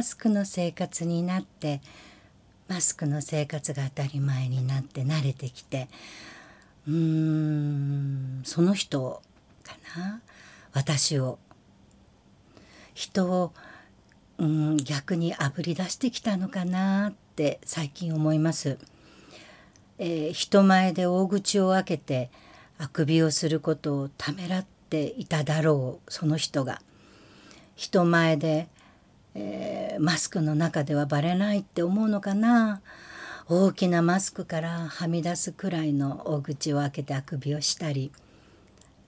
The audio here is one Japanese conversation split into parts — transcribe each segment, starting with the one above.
マスクの生活になってマスクの生活が当たり前になって慣れてきてうーんその人かな？私を。人をうん逆にあぶり出してきたのかなって最近思います。えー、人前で大口を開けてあくびをすることをためらっていただろうその人が。人前で、えー、マスクの中ではバレないって思うのかな？大きなマスクからはみ出すくらいの大口を開けてあくびをしたり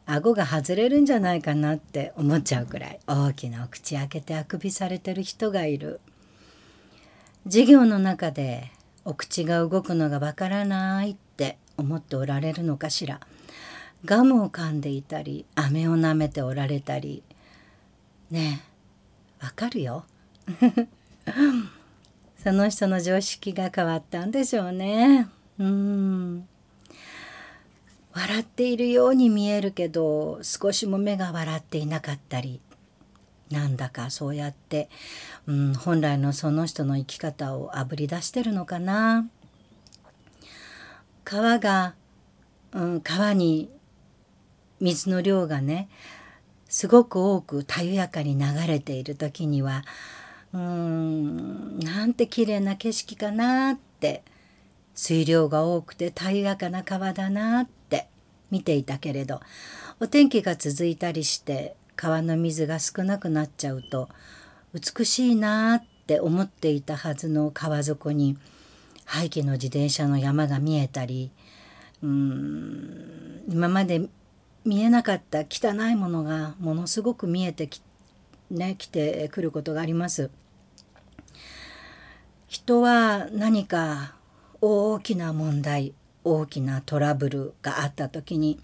顎が外れるんじゃないかなって思っちゃうくらい大きなお口開けてあくびされてる人がいる。授業の中でお口が動くのがわからないって思っておられるのかしら。ガムを噛んでいたり飴を舐めておられたり。ねえわかるよ。その人の常識が変わったんでしょうねうん笑っているように見えるけど少しも目が笑っていなかったりなんだかそうやって、うん、本来のその人の生き方をあぶり出してるのかな。川が、うん、川に水の量がねすごく多くたゆやかに流れている時にはうーん。なんて綺麗な景色かなって。水量が多くてたゆやかな川だなって。見ていたけれど。お天気が続いたりして川の水が少なくなっちゃうと美しいなって思っていたはずの川底に廃棄の自転車の山が見えたりうん今まで見えなかった汚いものがものすごく見えてきて,、ね、来てくることがあります。人は何か大きな問題大きなトラブルがあった時に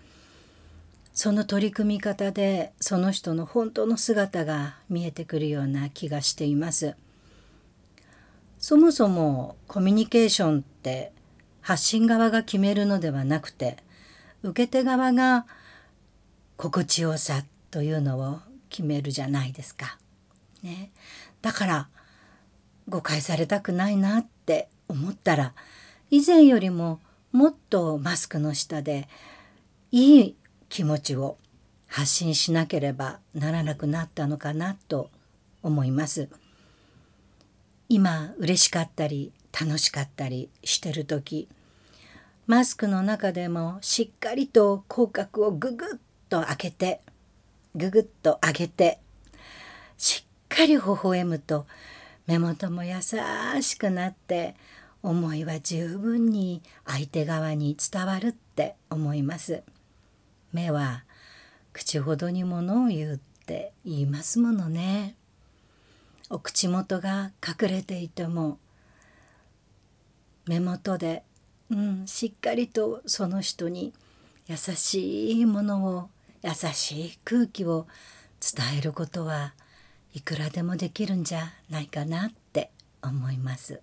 その取り組み方でその人の本当の姿が見えてくるような気がしています。そもそもコミュニケーションって発信側が決めるのではなくて受け手側が心地よさというのを決めるじゃないですか。ね、だから誤解されたくないなって思ったら以前よりももっとマスクの下でいい気持ちを発信しなければならなくなったのかなと思います。今嬉しかったり楽しかったりしてる時マスクの中でもしっかりと口角をググッと開けてググッと上げてしっかり微笑むと目元も優しくなって思いは十分に相手側に伝わるって思います。目は口ほどにものを言うって言いますものね。お口元が隠れていても目元で、うん、しっかりとその人に優しいものを優しい空気を伝えることはいくらでもできるんじゃないかなって思います。